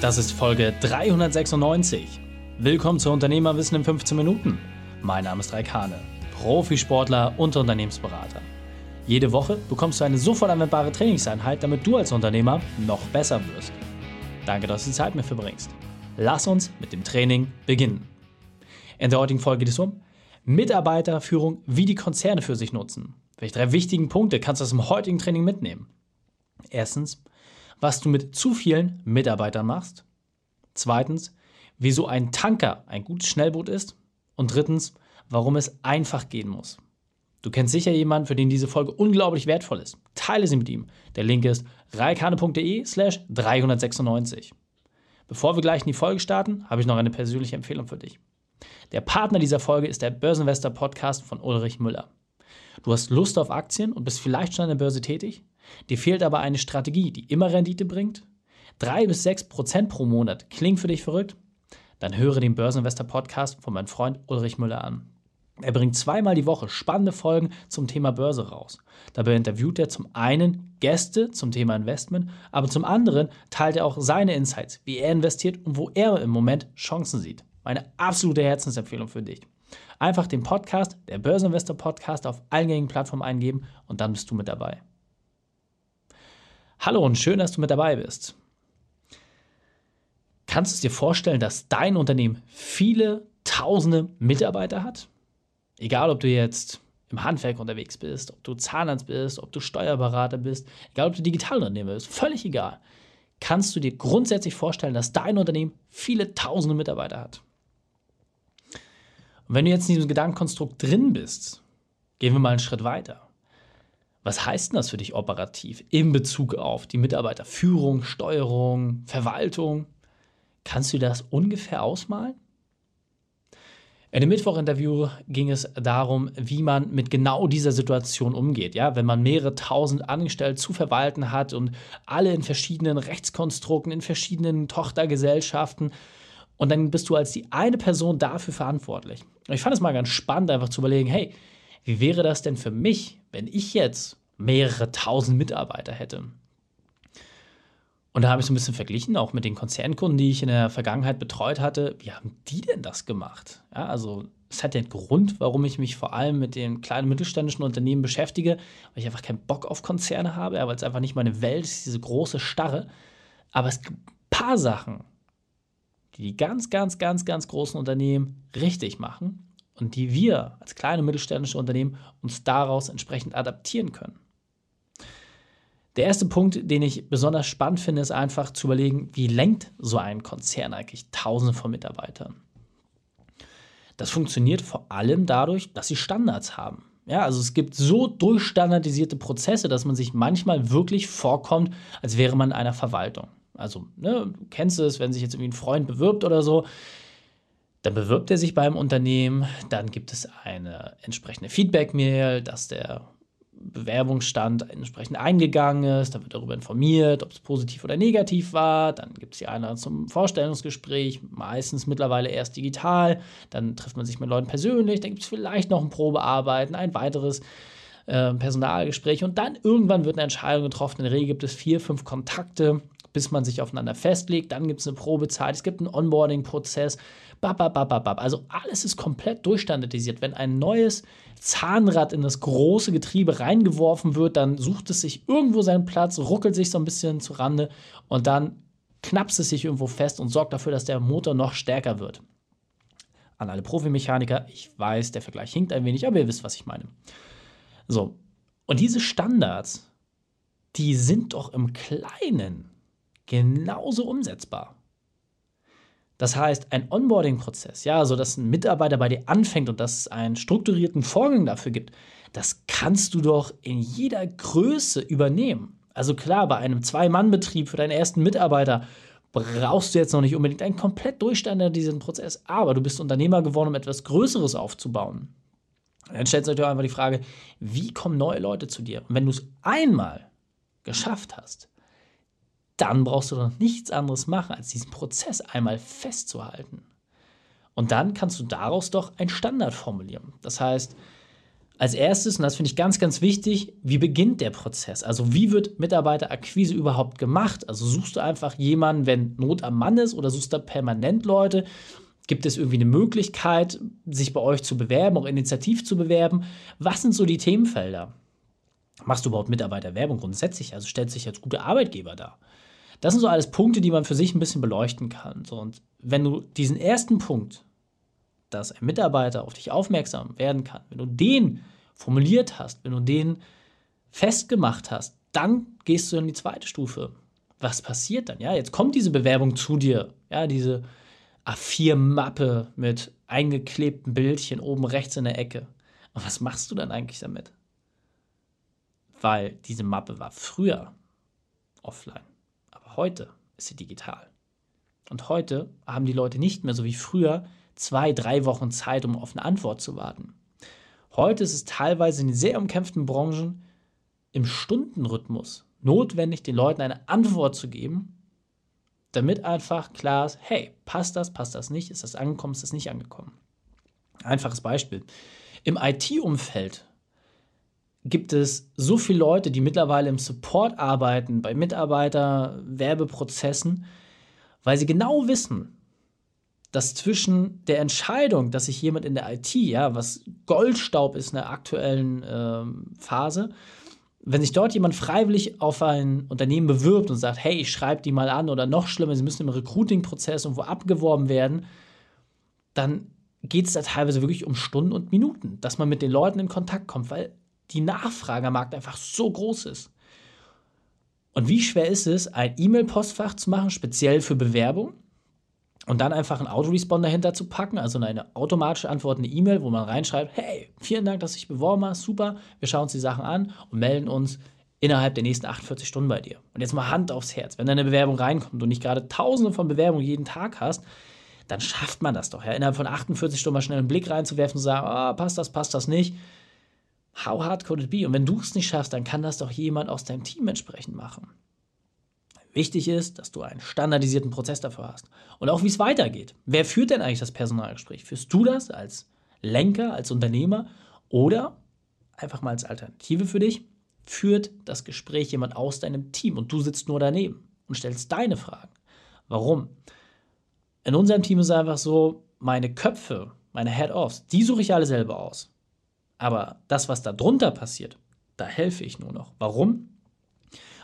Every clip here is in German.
Das ist Folge 396. Willkommen zu Unternehmerwissen in 15 Minuten. Mein Name ist Raikane, Profisportler und Unternehmensberater. Jede Woche bekommst du eine sofort anwendbare Trainingseinheit, damit du als Unternehmer noch besser wirst. Danke, dass du die Zeit mir verbringst. Lass uns mit dem Training beginnen. In der heutigen Folge geht es um Mitarbeiterführung, wie die Konzerne für sich nutzen. Welche drei wichtigen Punkte kannst du aus dem heutigen Training mitnehmen? Erstens, was du mit zu vielen Mitarbeitern machst. Zweitens, wieso ein Tanker ein gutes Schnellboot ist. Und drittens, warum es einfach gehen muss. Du kennst sicher jemanden, für den diese Folge unglaublich wertvoll ist. Teile sie mit ihm. Der Link ist reikane.de slash 396. Bevor wir gleich in die Folge starten, habe ich noch eine persönliche Empfehlung für dich. Der Partner dieser Folge ist der Börsenvestor Podcast von Ulrich Müller. Du hast Lust auf Aktien und bist vielleicht schon an der Börse tätig? Dir fehlt aber eine Strategie, die immer Rendite bringt? Drei bis sechs Prozent pro Monat klingt für dich verrückt? Dann höre den Börseninvestor Podcast von meinem Freund Ulrich Müller an. Er bringt zweimal die Woche spannende Folgen zum Thema Börse raus. Dabei interviewt er zum einen Gäste zum Thema Investment, aber zum anderen teilt er auch seine Insights, wie er investiert und wo er im Moment Chancen sieht. Meine absolute Herzensempfehlung für dich. Einfach den Podcast, der Börseninvestor Podcast, auf allen gängigen Plattformen eingeben und dann bist du mit dabei. Hallo und schön, dass du mit dabei bist. Kannst du dir vorstellen, dass dein Unternehmen viele tausende Mitarbeiter hat? Egal, ob du jetzt im Handwerk unterwegs bist, ob du Zahnarzt bist, ob du Steuerberater bist, egal, ob du Digitalunternehmer bist, völlig egal. Kannst du dir grundsätzlich vorstellen, dass dein Unternehmen viele tausende Mitarbeiter hat? Und wenn du jetzt in diesem Gedankenkonstrukt drin bist, gehen wir mal einen Schritt weiter. Was heißt denn das für dich operativ in Bezug auf die Mitarbeiterführung, Steuerung, Verwaltung? Kannst du das ungefähr ausmalen? In dem Mittwoch-Interview ging es darum, wie man mit genau dieser Situation umgeht. Ja, wenn man mehrere tausend Angestellte zu verwalten hat und alle in verschiedenen Rechtskonstrukten, in verschiedenen Tochtergesellschaften. Und dann bist du als die eine Person dafür verantwortlich. Ich fand es mal ganz spannend, einfach zu überlegen, hey, wie wäre das denn für mich, wenn ich jetzt mehrere tausend Mitarbeiter hätte? Und da habe ich so ein bisschen verglichen, auch mit den Konzernkunden, die ich in der Vergangenheit betreut hatte. Wie haben die denn das gemacht? Ja, also es hat den Grund, warum ich mich vor allem mit den kleinen mittelständischen Unternehmen beschäftige, weil ich einfach keinen Bock auf Konzerne habe, weil es einfach nicht meine Welt ist, diese große Starre. Aber es gibt ein paar Sachen, die die ganz, ganz, ganz, ganz großen Unternehmen richtig machen und die wir als kleine mittelständische Unternehmen uns daraus entsprechend adaptieren können. Der erste Punkt, den ich besonders spannend finde, ist einfach zu überlegen, wie lenkt so ein Konzern eigentlich Tausende von Mitarbeitern? Das funktioniert vor allem dadurch, dass sie Standards haben. Ja, also es gibt so durchstandardisierte Prozesse, dass man sich manchmal wirklich vorkommt, als wäre man in einer Verwaltung. Also, ne, du kennst es, wenn sich jetzt irgendwie ein Freund bewirbt oder so, dann bewirbt er sich beim Unternehmen, dann gibt es eine entsprechende Feedback-Mail, dass der Bewerbungsstand entsprechend eingegangen ist, dann wird darüber informiert, ob es positiv oder negativ war, dann gibt es die Einladung zum Vorstellungsgespräch, meistens mittlerweile erst digital, dann trifft man sich mit Leuten persönlich, dann gibt es vielleicht noch ein Probearbeiten, ein weiteres äh, Personalgespräch und dann irgendwann wird eine Entscheidung getroffen. In der Regel gibt es vier, fünf Kontakte, bis man sich aufeinander festlegt, dann gibt es eine Probezeit, es gibt einen Onboarding-Prozess, also alles ist komplett durchstandardisiert. Wenn ein neues Zahnrad in das große Getriebe reingeworfen wird, dann sucht es sich irgendwo seinen Platz, ruckelt sich so ein bisschen zu Rande und dann knappst es sich irgendwo fest und sorgt dafür, dass der Motor noch stärker wird. An alle Profimechaniker, ich weiß, der Vergleich hinkt ein wenig, aber ihr wisst, was ich meine. So, und diese Standards, die sind doch im Kleinen genauso umsetzbar. Das heißt, ein Onboarding-Prozess, ja, also dass ein Mitarbeiter bei dir anfängt und dass es einen strukturierten Vorgang dafür gibt, das kannst du doch in jeder Größe übernehmen. Also klar, bei einem Zwei-Mann-Betrieb für deinen ersten Mitarbeiter brauchst du jetzt noch nicht unbedingt einen komplett durchstandardisierten Prozess, aber du bist Unternehmer geworden, um etwas Größeres aufzubauen. Dann stellt sich einfach die Frage, wie kommen neue Leute zu dir? Und wenn du es einmal geschafft hast, dann brauchst du noch nichts anderes machen, als diesen Prozess einmal festzuhalten. Und dann kannst du daraus doch einen Standard formulieren. Das heißt, Als erstes, und das finde ich ganz, ganz wichtig, wie beginnt der Prozess? Also wie wird Mitarbeiterakquise überhaupt gemacht? Also suchst du einfach jemanden, wenn Not am Mann ist oder suchst du permanent Leute? Gibt es irgendwie eine Möglichkeit, sich bei euch zu bewerben, auch initiativ zu bewerben? Was sind so die Themenfelder? Machst du überhaupt Mitarbeiterwerbung grundsätzlich? Also stellt sich als guter Arbeitgeber dar. Das sind so alles Punkte, die man für sich ein bisschen beleuchten kann. So, und wenn du diesen ersten Punkt, dass ein Mitarbeiter auf dich aufmerksam werden kann, wenn du den formuliert hast, wenn du den festgemacht hast, dann gehst du in die zweite Stufe. Was passiert dann? Ja, jetzt kommt diese Bewerbung zu dir. Ja, diese A4-Mappe mit eingeklebten Bildchen oben rechts in der Ecke. Und was machst du dann eigentlich damit? Weil diese Mappe war früher offline, heute ist sie digital. Und heute haben die Leute nicht mehr so wie früher zwei, drei Wochen Zeit, um auf eine Antwort zu warten. Heute ist es teilweise in sehr umkämpften Branchen im Stundenrhythmus notwendig, den Leuten eine Antwort zu geben, damit einfach klar ist, hey, passt das, passt das nicht, ist das angekommen, ist das nicht angekommen. Einfaches Beispiel. Im IT-Umfeld gibt es so viele Leute, die mittlerweile im Support arbeiten, bei Mitarbeiter-Werbeprozessen, weil sie genau wissen, dass zwischen der Entscheidung, dass sich jemand in der IT, ja, was Goldstaub ist in der aktuellen äh, Phase, wenn sich dort jemand freiwillig auf ein Unternehmen bewirbt und sagt, hey, ich schreibe die mal an oder noch schlimmer, sie müssen im Recruiting-Prozess irgendwo abgeworben werden, dann geht es da teilweise wirklich um Stunden und Minuten, dass man mit den Leuten in Kontakt kommt, weil die Nachfrage am Markt einfach so groß ist. Und wie schwer ist es, ein E-Mail-Postfach zu machen, speziell für Bewerbung? Und dann einfach einen Autoresponder dahinter zu packen, also eine automatische antwortende E-Mail, wo man reinschreibt, hey, vielen Dank, dass du dich beworben hast, super, wir schauen uns die Sachen an und melden uns innerhalb der nächsten 48 Stunden bei dir. Und jetzt mal Hand aufs Herz, wenn deine Bewerbung reinkommt und nicht gerade tausende von Bewerbungen jeden Tag hast, dann schafft man das doch, ja, innerhalb von 48 Stunden mal schnell einen Blick reinzuwerfen und zu sagen, oh, passt das, passt das nicht. How hard could it be? Und wenn du es nicht schaffst, dann kann das doch jemand aus deinem Team entsprechend machen. Wichtig ist, dass du einen standardisierten Prozess dafür hast. Und auch wie es weitergeht. Wer führt denn eigentlich das Personalgespräch? Führst du das als Lenker, als Unternehmer oder einfach mal als Alternative für dich? Führt das Gespräch jemand aus deinem Team und du sitzt nur daneben und stellst deine Fragen. Warum? In unserem Team ist es einfach so, meine Köpfe, meine Head-Offs, die suche ich alle selber aus. Aber das, was da drunter passiert, da helfe ich nur noch. Warum?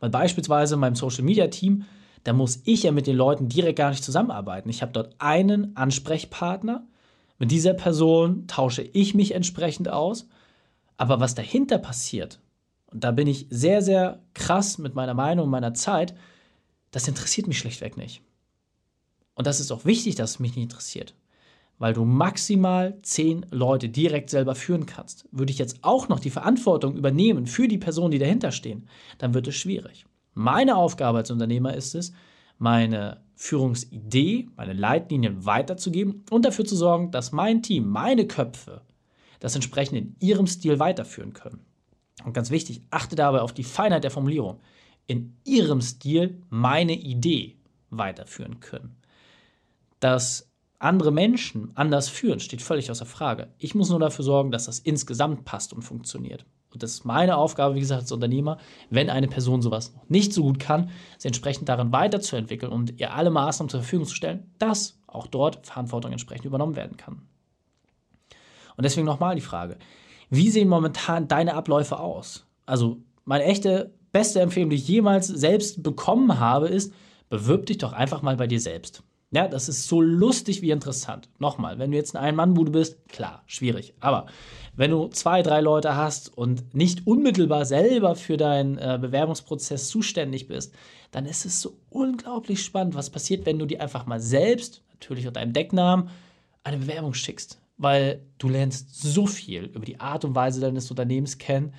Weil beispielsweise in meinem Social Media Team, da muss ich ja mit den Leuten direkt gar nicht zusammenarbeiten. Ich habe dort einen Ansprechpartner. Mit dieser Person tausche ich mich entsprechend aus. Aber was dahinter passiert, und da bin ich sehr, sehr krass mit meiner Meinung und meiner Zeit, das interessiert mich schlichtweg nicht. Und das ist auch wichtig, dass es mich nicht interessiert weil du maximal zehn Leute direkt selber führen kannst. Würde ich jetzt auch noch die Verantwortung übernehmen für die Personen, die dahinter stehen, dann wird es schwierig. Meine Aufgabe als Unternehmer ist es, meine Führungsidee, meine Leitlinien weiterzugeben und dafür zu sorgen, dass mein Team, meine Köpfe, das entsprechend in ihrem Stil weiterführen können. Und ganz wichtig, achte dabei auf die Feinheit der Formulierung. In ihrem Stil meine Idee weiterführen können. Das andere Menschen anders führen, steht völlig außer Frage. Ich muss nur dafür sorgen, dass das insgesamt passt und funktioniert. Und das ist meine Aufgabe, wie gesagt, als Unternehmer, wenn eine Person sowas noch nicht so gut kann, sie entsprechend darin weiterzuentwickeln und ihr alle Maßnahmen zur Verfügung zu stellen, dass auch dort Verantwortung entsprechend übernommen werden kann. Und deswegen nochmal die Frage, wie sehen momentan deine Abläufe aus? Also meine echte beste Empfehlung, die ich jemals selbst bekommen habe, ist, bewirb dich doch einfach mal bei dir selbst. Ja, das ist so lustig wie interessant. Nochmal, wenn du jetzt ein Ein-Mann-Bude bist, klar, schwierig. Aber wenn du zwei, drei Leute hast und nicht unmittelbar selber für deinen äh, Bewerbungsprozess zuständig bist, dann ist es so unglaublich spannend, was passiert, wenn du dir einfach mal selbst, natürlich unter deinem Decknamen, eine Bewerbung schickst. Weil du lernst so viel über die Art und Weise deines Unternehmens kennen,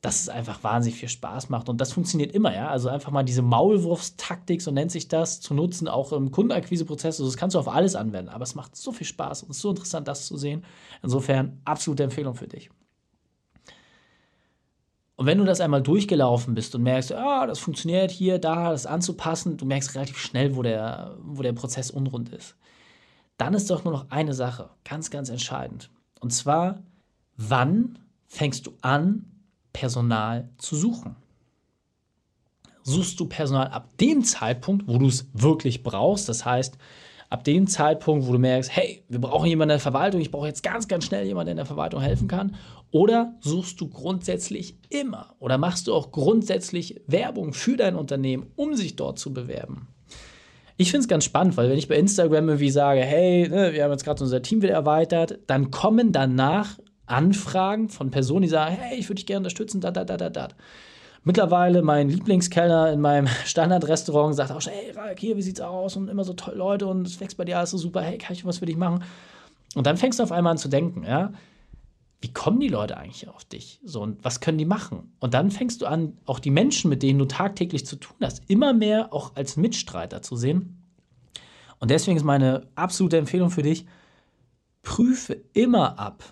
dass es einfach wahnsinnig viel Spaß macht. Und das funktioniert immer, ja. Also einfach mal diese Maulwurfstaktik, so nennt sich das, zu nutzen, auch im Kundenakquiseprozess. Also das kannst du auf alles anwenden. Aber es macht so viel Spaß und ist so interessant, das zu sehen. Insofern absolute Empfehlung für dich. Und wenn du das einmal durchgelaufen bist und merkst, ah, das funktioniert hier, da, das anzupassen, du merkst relativ schnell, wo der, wo der Prozess unrund ist. Dann ist doch nur noch eine Sache, ganz, ganz entscheidend. Und zwar, wann fängst du an, Personal zu suchen. Suchst du Personal ab dem Zeitpunkt, wo du es wirklich brauchst, das heißt, ab dem Zeitpunkt, wo du merkst, hey, wir brauchen jemanden in der Verwaltung, ich brauche jetzt ganz, ganz schnell jemanden, der in der Verwaltung helfen kann, oder suchst du grundsätzlich immer oder machst du auch grundsätzlich Werbung für dein Unternehmen, um sich dort zu bewerben? Ich finde es ganz spannend, weil wenn ich bei Instagram irgendwie sage, hey, ne, wir haben jetzt gerade unser Team wieder erweitert, dann kommen danach Anfragen von Personen, die sagen, hey, ich würde dich gerne unterstützen, da, da, da, da, da. Mittlerweile mein Lieblingskellner in meinem Standardrestaurant sagt auch schon, hey, Ralk, hier, wie sieht's aus? Und immer so tolle Leute und es wächst bei dir alles so super, hey, kann ich was für dich machen? Und dann fängst du auf einmal an zu denken, ja, wie kommen die Leute eigentlich auf dich? So, und was können die machen? Und dann fängst du an, auch die Menschen, mit denen du tagtäglich zu tun hast, immer mehr auch als Mitstreiter zu sehen. Und deswegen ist meine absolute Empfehlung für dich, prüfe immer ab,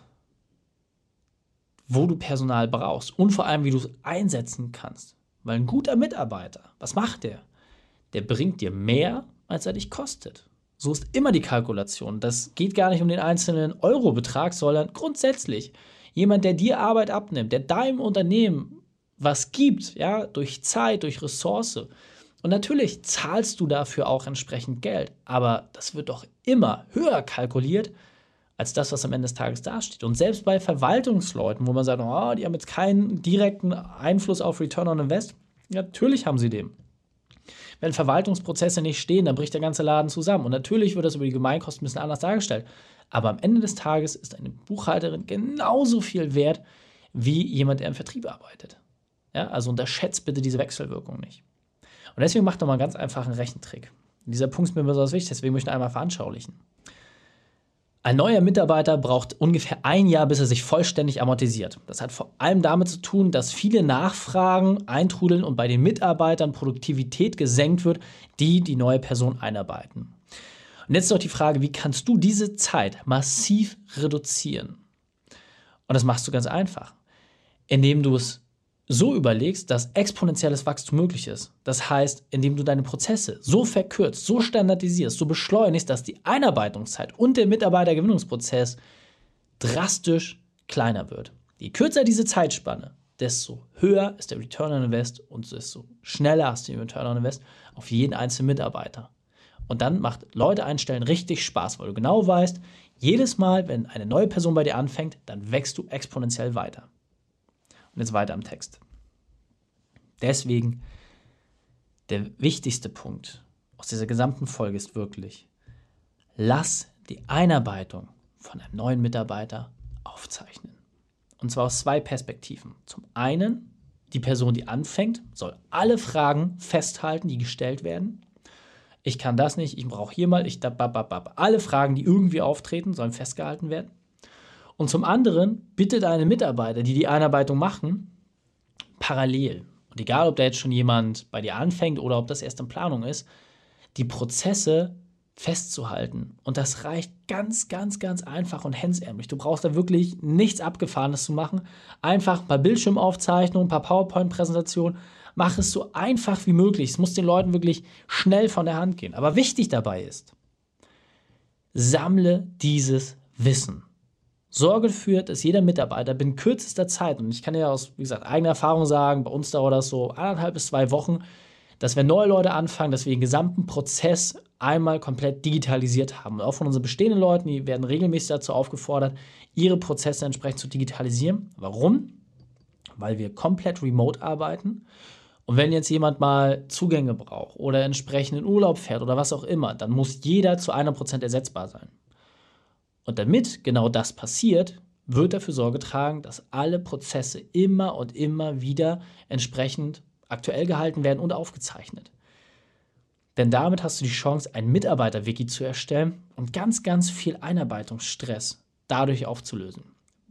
wo du Personal brauchst und vor allem, wie du es einsetzen kannst. Weil ein guter Mitarbeiter, was macht der? Der bringt dir mehr, als er dich kostet. So ist immer die Kalkulation. Das geht gar nicht um den einzelnen Eurobetrag, sondern grundsätzlich jemand, der dir Arbeit abnimmt, der deinem Unternehmen was gibt, ja, durch Zeit, durch Ressource. Und natürlich zahlst du dafür auch entsprechend Geld, aber das wird doch immer höher kalkuliert als das, was am Ende des Tages dasteht. Und selbst bei Verwaltungsleuten, wo man sagt, oh, die haben jetzt keinen direkten Einfluss auf Return on Invest, natürlich haben sie den. Wenn Verwaltungsprozesse nicht stehen, dann bricht der ganze Laden zusammen. Und natürlich wird das über die Gemeinkosten ein bisschen anders dargestellt. Aber am Ende des Tages ist eine Buchhalterin genauso viel wert wie jemand, der im Vertrieb arbeitet. Ja, also unterschätzt bitte diese Wechselwirkung nicht. Und deswegen macht doch mal einen ganz einfachen Rechentrick. Dieser Punkt ist mir besonders wichtig, deswegen möchte ich ihn einmal veranschaulichen. Ein neuer Mitarbeiter braucht ungefähr ein Jahr, bis er sich vollständig amortisiert. Das hat vor allem damit zu tun, dass viele Nachfragen eintrudeln und bei den Mitarbeitern Produktivität gesenkt wird, die die neue Person einarbeiten. Und jetzt noch die Frage, wie kannst du diese Zeit massiv reduzieren? Und das machst du ganz einfach, indem du es so überlegst, dass exponentielles Wachstum möglich ist. Das heißt, indem du deine Prozesse so verkürzt, so standardisierst, so beschleunigst, dass die Einarbeitungszeit und der Mitarbeitergewinnungsprozess drastisch kleiner wird. Je kürzer diese Zeitspanne, desto höher ist der Return on Invest und desto schneller hast du den Return on Invest auf jeden einzelnen Mitarbeiter. Und dann macht Leute einstellen richtig Spaß, weil du genau weißt, jedes Mal, wenn eine neue Person bei dir anfängt, dann wächst du exponentiell weiter. Und jetzt weiter am Text. Deswegen, der wichtigste Punkt aus dieser gesamten Folge ist wirklich, lass die Einarbeitung von einem neuen Mitarbeiter aufzeichnen. Und zwar aus zwei Perspektiven. Zum einen, die Person, die anfängt, soll alle Fragen festhalten, die gestellt werden. Ich kann das nicht, ich brauche hier mal, ich da, bab, Alle Fragen, die irgendwie auftreten, sollen festgehalten werden. Und zum anderen, bitte deine Mitarbeiter, die die Einarbeitung machen, parallel. Und egal, ob da jetzt schon jemand bei dir anfängt oder ob das erst in Planung ist, die Prozesse festzuhalten. Und das reicht ganz, ganz, ganz einfach und hemsärmlich. Du brauchst da wirklich nichts Abgefahrenes zu machen. Einfach ein paar Bildschirmaufzeichnungen, ein paar PowerPoint-Präsentationen. Mach es so einfach wie möglich. Es muss den Leuten wirklich schnell von der Hand gehen. Aber wichtig dabei ist, sammle dieses Wissen. Sorge dafür, dass jeder Mitarbeiter binnen kürzester Zeit, und ich kann ja aus, wie gesagt, eigener Erfahrung sagen, bei uns dauert das so anderthalb bis zwei Wochen, dass wenn neue Leute anfangen, dass wir den gesamten Prozess einmal komplett digitalisiert haben. Und auch von unseren bestehenden Leuten, die werden regelmäßig dazu aufgefordert, ihre Prozesse entsprechend zu digitalisieren. Warum? Weil wir komplett remote arbeiten. Und wenn jetzt jemand mal Zugänge braucht oder entsprechend in Urlaub fährt oder was auch immer, dann muss jeder zu 100% ersetzbar sein. Und damit genau das passiert, wird dafür Sorge tragen, dass alle Prozesse immer und immer wieder entsprechend aktuell gehalten werden und aufgezeichnet. Denn damit hast du die Chance, ein Mitarbeiter-Wiki zu erstellen und ganz, ganz viel Einarbeitungsstress dadurch aufzulösen.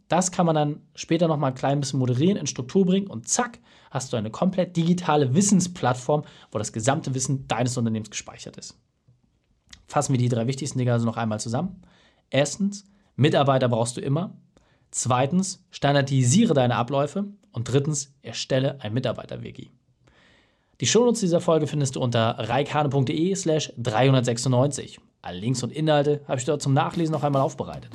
Das kann man dann später noch mal ein klein bisschen moderieren, in Struktur bringen und zack, hast du eine komplett digitale Wissensplattform, wo das gesamte Wissen deines Unternehmens gespeichert ist. Fassen wir die drei wichtigsten Dinge also noch einmal zusammen. Erstens, Mitarbeiter brauchst du immer. Zweitens, standardisiere deine Abläufe. Und drittens, erstelle ein Mitarbeiter-Wiki. Die Shownotes dieser Folge findest du unter reikane.de slash 396. Alle Links und Inhalte habe ich dort zum Nachlesen noch einmal aufbereitet.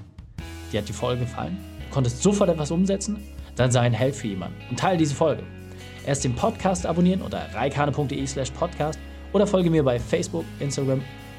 Dir hat die Folge gefallen? Du konntest sofort etwas umsetzen? dann sei ein Held für jemanden und teile diese Folge. Erst den Podcast abonnieren unter reikane.de slash podcast oder folge mir bei Facebook, Instagram,